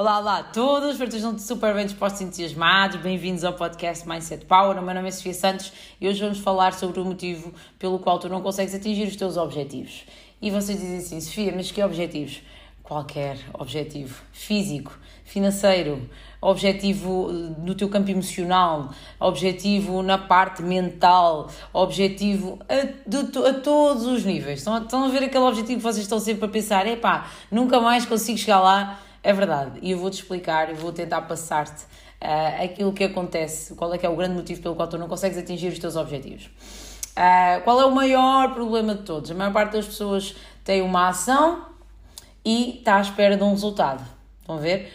Olá, olá a todos, espero que estejam super bem dispostos e entusiasmados. Bem-vindos ao podcast Mindset Power. O meu nome é Sofia Santos e hoje vamos falar sobre o motivo pelo qual tu não consegues atingir os teus objetivos. E vocês dizem assim, Sofia, mas que objetivos? Qualquer objetivo físico, financeiro, objetivo eh, no teu campo emocional, objetivo na parte mental, objetivo a, de, a todos os níveis. Estão, estão a ver aquele objetivo que vocês estão sempre a pensar, epá, nunca mais consigo chegar lá é verdade, e eu vou-te explicar, eu vou tentar passar-te uh, aquilo que acontece, qual é que é o grande motivo pelo qual tu não consegues atingir os teus objetivos. Uh, qual é o maior problema de todos? A maior parte das pessoas tem uma ação e está à espera de um resultado. Estão a ver?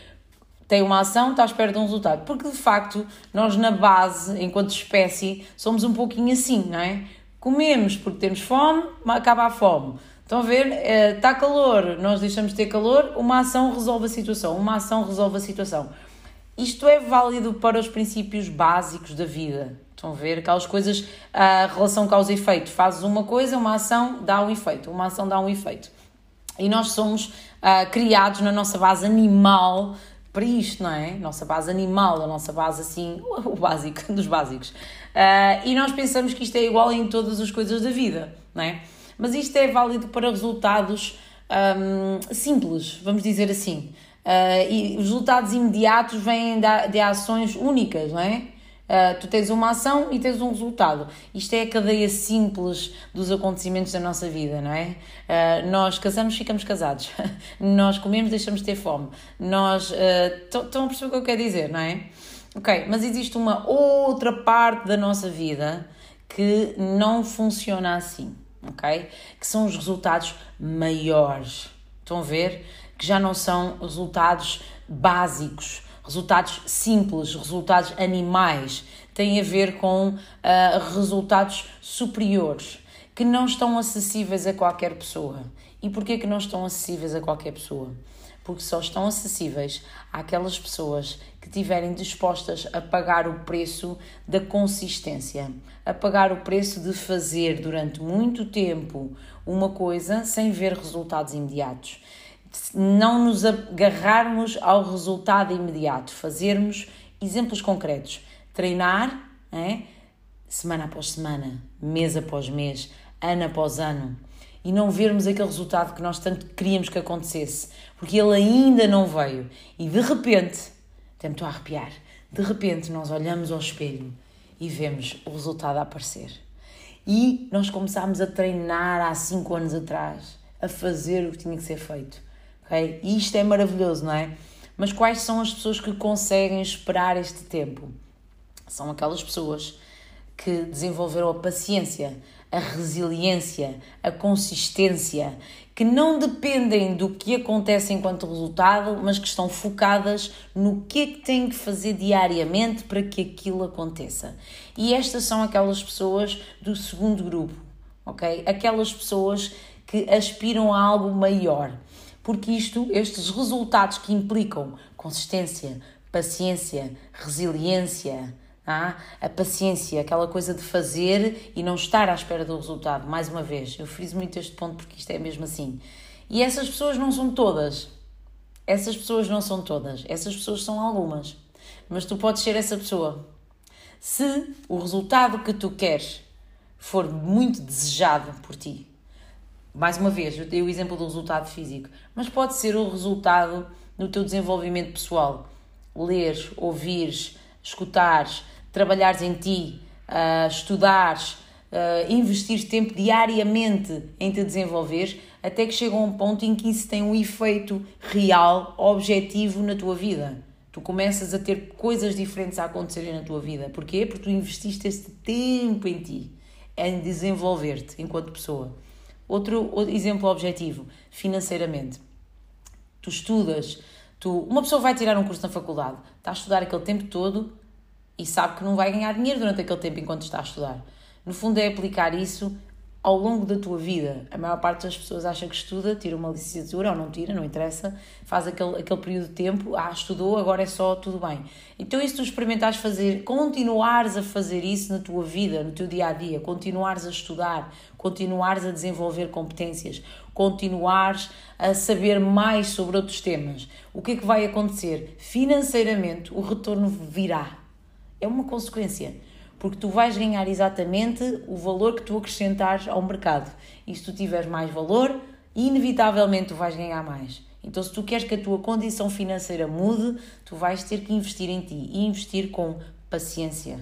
Tem uma ação, está à espera de um resultado. Porque de facto, nós na base, enquanto espécie, somos um pouquinho assim, não é? Comemos porque temos fome, acaba a fome Estão a ver? Está eh, calor, nós deixamos de ter calor, uma ação resolve a situação, uma ação resolve a situação. Isto é válido para os princípios básicos da vida. Estão a ver? Aquelas coisas, a relação causa e efeito. Fazes uma coisa, uma ação dá um efeito, uma ação dá um efeito. E nós somos uh, criados na nossa base animal para isto, não é? Nossa base animal, a nossa base assim, o básico, dos básicos. Uh, e nós pensamos que isto é igual em todas as coisas da vida, não é? Mas isto é válido para resultados um, simples, vamos dizer assim. Uh, e os resultados imediatos vêm de, ações únicas, não é? Uh, tu tens uma ação e tens um resultado. Isto é a cadeia simples dos acontecimentos da nossa vida, não é? Uh, nós casamos, ficamos casados. nós comemos, deixamos de ter fome. Nós. Estão uh, a perceber o que eu quero dizer, não é? Ok, mas existe uma outra parte da nossa vida que não funciona assim ok? Que são os resultados maiores. Estão a ver? Que já não são resultados básicos, resultados simples, resultados animais. Tem a ver com uh, resultados superiores que não estão acessíveis a qualquer pessoa. E porquê que não estão acessíveis a qualquer pessoa? Porque só estão acessíveis àquelas pessoas que estiverem dispostas a pagar o preço da consistência, a pagar o preço de fazer durante muito tempo uma coisa sem ver resultados imediatos. Não nos agarrarmos ao resultado imediato, fazermos exemplos concretos, treinar é? semana após semana, mês após mês, ano após ano e não vermos aquele resultado que nós tanto queríamos que acontecesse, porque ele ainda não veio. E de repente, a arrepiar, de repente nós olhamos ao espelho e vemos o resultado a aparecer. E nós começámos a treinar há 5 anos atrás, a fazer o que tinha que ser feito. Okay? E isto é maravilhoso, não é? Mas quais são as pessoas que conseguem esperar este tempo? São aquelas pessoas que desenvolveram a paciência, a resiliência, a consistência, que não dependem do que acontece enquanto resultado, mas que estão focadas no que é que têm que fazer diariamente para que aquilo aconteça. E estas são aquelas pessoas do segundo grupo, ok? Aquelas pessoas que aspiram a algo maior. Porque isto, estes resultados que implicam consistência, paciência, resiliência, ah, a paciência, aquela coisa de fazer e não estar à espera do resultado. Mais uma vez, eu friso muito este ponto porque isto é mesmo assim. E essas pessoas não são todas. Essas pessoas não são todas. Essas pessoas são algumas. Mas tu podes ser essa pessoa. Se o resultado que tu queres for muito desejado por ti, mais uma vez, eu dei o exemplo do resultado físico, mas pode ser o resultado no teu desenvolvimento pessoal. Ler, ouvires, escutares, trabalhares em ti, uh, estudares, uh, investires tempo diariamente em te desenvolveres, até que chega a um ponto em que isso tem um efeito real, objetivo na tua vida. Tu começas a ter coisas diferentes a acontecerem na tua vida. Porquê? Porque tu investiste esse tempo em ti, em desenvolver-te enquanto pessoa. Outro, outro exemplo objetivo, financeiramente. Tu estudas, tu, uma pessoa vai tirar um curso na faculdade, está a estudar aquele tempo todo e sabe que não vai ganhar dinheiro durante aquele tempo enquanto está a estudar. No fundo, é aplicar isso ao longo da tua vida. A maior parte das pessoas acha que estuda, tira uma licenciatura ou não tira, não interessa, faz aquele, aquele período de tempo, ah, estudou, agora é só tudo bem. Então, se tu experimentares fazer, continuares a fazer isso na tua vida, no teu dia a dia, continuares a estudar, continuares a desenvolver competências, continuares a saber mais sobre outros temas, o que é que vai acontecer? Financeiramente, o retorno virá. É uma consequência porque tu vais ganhar exatamente o valor que tu acrescentares ao mercado. E se tu tiveres mais valor, inevitavelmente tu vais ganhar mais. Então, se tu queres que a tua condição financeira mude, tu vais ter que investir em ti e investir com paciência,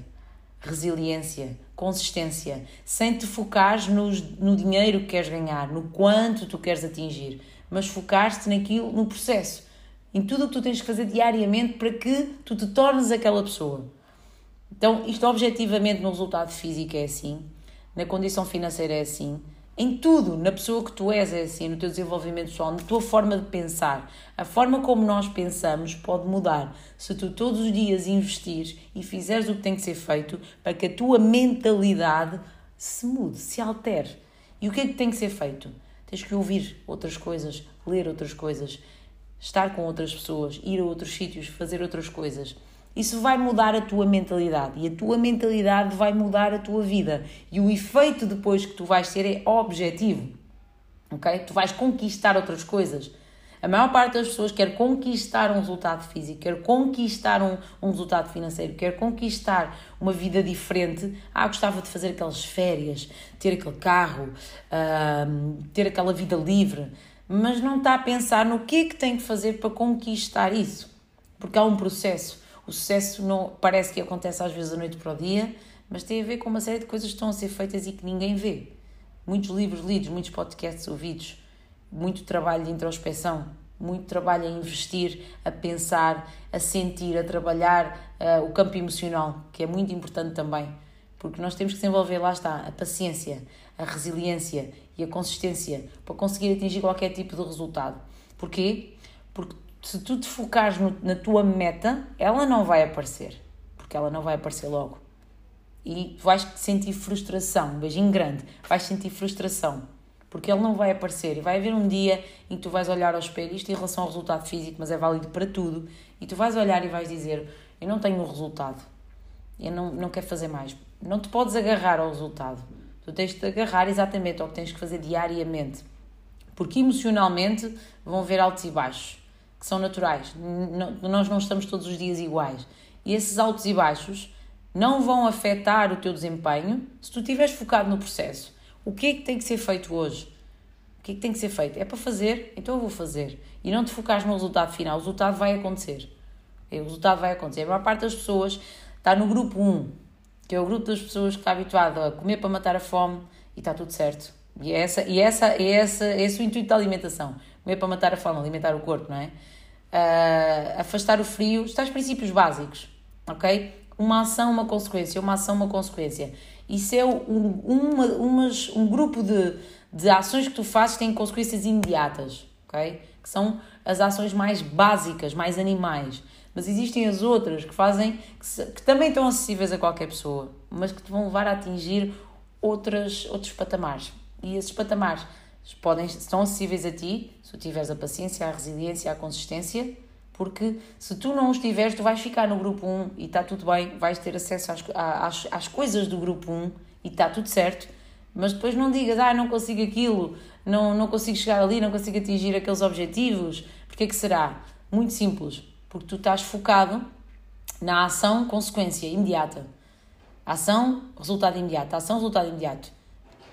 resiliência, consistência, sem te focares no, dinheiro que queres ganhar, no quanto tu queres atingir, mas focar-te naquilo, no processo, em tudo o que tu tens que fazer diariamente para que tu te tornes aquela pessoa. Então, isto objetivamente no resultado físico é assim, na condição financeira é assim, em tudo, na pessoa que tu és é assim, no teu desenvolvimento pessoal, na tua forma de pensar. A forma como nós pensamos pode mudar se tu todos os dias investires e fizeres o que tem que ser feito para que a tua mentalidade se mude, se altere. E o que é que tem que ser feito? Tens que ouvir outras coisas, ler outras coisas, estar com outras pessoas, ir a outros sítios, fazer outras coisas. Isso vai mudar a tua mentalidade e a tua mentalidade vai mudar a tua vida. E o efeito depois que tu vais ter é objetivo. Ok? Tu vais conquistar outras coisas. A maior parte das pessoas quer conquistar um resultado físico, quer conquistar um, um resultado financeiro, quer conquistar uma vida diferente. Ah, gostava de fazer aquelas férias, ter aquele carro, ter aquela vida livre, mas não está a pensar no que é que tem que fazer para conquistar isso. Porque há um processo. O sucesso não parece que acontece às vezes da noite para o dia, mas tem a ver com uma série de coisas que estão a ser feitas e que ninguém vê. Muitos livros lidos, muitos podcasts ouvidos, muito trabalho de introspeção, muito trabalho a investir, a pensar, a sentir, a trabalhar uh, o campo emocional, que é muito importante também, porque nós temos que desenvolver, lá está, a paciência, a resiliência e a consistência para conseguir atingir qualquer tipo de resultado. Porquê? Porque se tu te focares no, na tua meta, ela não vai aparecer, porque ela não vai aparecer logo. E vais sentir frustração, um beijinho grande, vais sentir frustração, porque ele não vai aparecer. E vai haver um dia em que tu vais olhar ao espelho, isto em relação ao resultado físico, mas é válido para tudo, e tu vais olhar e vais dizer: Eu não tenho o resultado, eu não, não quero fazer mais. Não te podes agarrar ao resultado, tu tens de agarrar exatamente ao que tens que fazer diariamente, porque emocionalmente vão haver altos e baixos que são naturais. nós não estamos todos os dias iguais. E esses altos e baixos não vão afetar o teu desempenho se tu estiveres focado no processo. O que é que tem que ser feito hoje? O que é que tem que ser feito? É para fazer, então eu vou fazer. E não te focares no resultado final. O resultado vai acontecer. O resultado vai acontecer. A maior parte das pessoas está no grupo 1, que é o grupo das pessoas que está habituado a comer para matar a fome está tudo certo. E é, essa, e essa, é essa, é esse o intuito da alimentação. Comer para matar a fome, alimentar o corpo, não é? Uh, afastar o frio, os princípios básicos, ok? Uma ação, uma consequência, uma ação, uma consequência. Isso é um, uma, umas, um grupo de, de ações que tu fazes que têm consequências imediatas, ok? Que são as ações mais básicas, mais animais. Mas existem as outras que fazem, que, se, que também estão acessíveis a qualquer pessoa, mas que te vão levar a atingir outras, outros patamares. E esses patamares podem, estão acessíveis a ti se tu tiveres a paciência, a resiliência, a consistência, porque se tu não os tiveres, tu vais ficar no grupo 1 e está tudo bem, vais ter acesso às, às, às coisas do grupo 1 e está tudo certo, mas depois não digas, ah, não consigo aquilo, não, não consigo chegar ali, não consigo atingir aqueles objetivos, porque é que será? Muito simples, porque tu estás focado na ação, consequência imediata. Ação, resultado imediato. Ação, resultado imediato.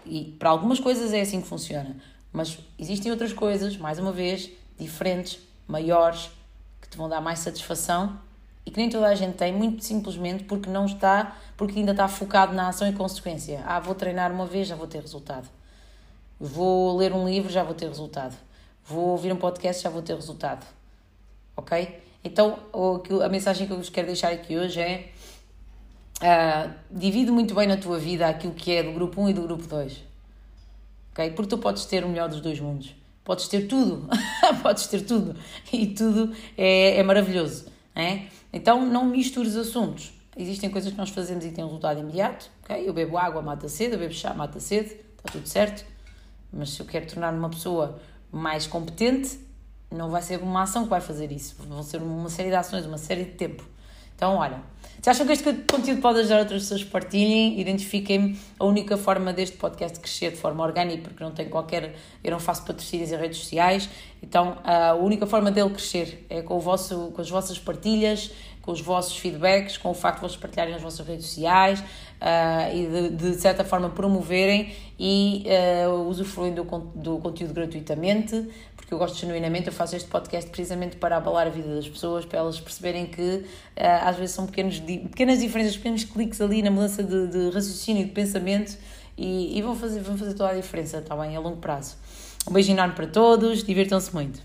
E para algumas coisas é assim que funciona. Mas existem outras coisas, mais uma vez, diferentes, maiores, que te vão dar mais satisfação e que nem toda a gente tem, muito simplesmente porque não está, porque ainda está focado na ação e consequência. Ah, vou treinar uma vez, já vou ter resultado. Vou ler um livro, já vou ter resultado. Vou ouvir um podcast, já vou ter resultado. Ok? Então, a mensagem que eu vos quero deixar aqui hoje é Uh, divide muito bem na tua vida aquilo que é do grupo 1 e do grupo 2. Okay? Porque tu podes ter o melhor dos dois mundos. Podes ter tudo. podes ter tudo. E tudo é, é maravilhoso. É? Então não mistures assuntos. Existem coisas que nós fazemos e têm um resultado imediato. Okay? Eu bebo água, mata sede. Eu bebo chá, mata sede. está tudo certo. Mas se eu quero tornar-me uma pessoa mais competente, não vai ser uma ação que vai fazer isso. Vão ser uma série de ações, uma série de tempo. Então, olha, se acham que este conteúdo pode ajudar outras pessoas, partilhem, identifiquem-me. A única forma deste podcast crescer de forma orgânica, porque não tem qualquer. Eu não faço patrocínios em redes sociais, então a única forma dele crescer é com, o vosso, com as vossas partilhas, com os vossos feedbacks, com o facto de vocês partilharem nas vossas redes sociais uh, e de, de, certa forma promoverem e uh, usufruem do, do conteúdo gratuitamente, porque eu gosto genuinamente, eu faço este podcast precisamente para abalar a vida das pessoas, para elas perceberem que uh, às vezes são pequenos, pequenas diferenças, pequenos cliques ali na mudança de, de raciocínio e de pensamento e, e vão, fazer, vão fazer toda a diferença, está bem, a longo prazo. Um beijo enorme para todos, divirtam-se muito.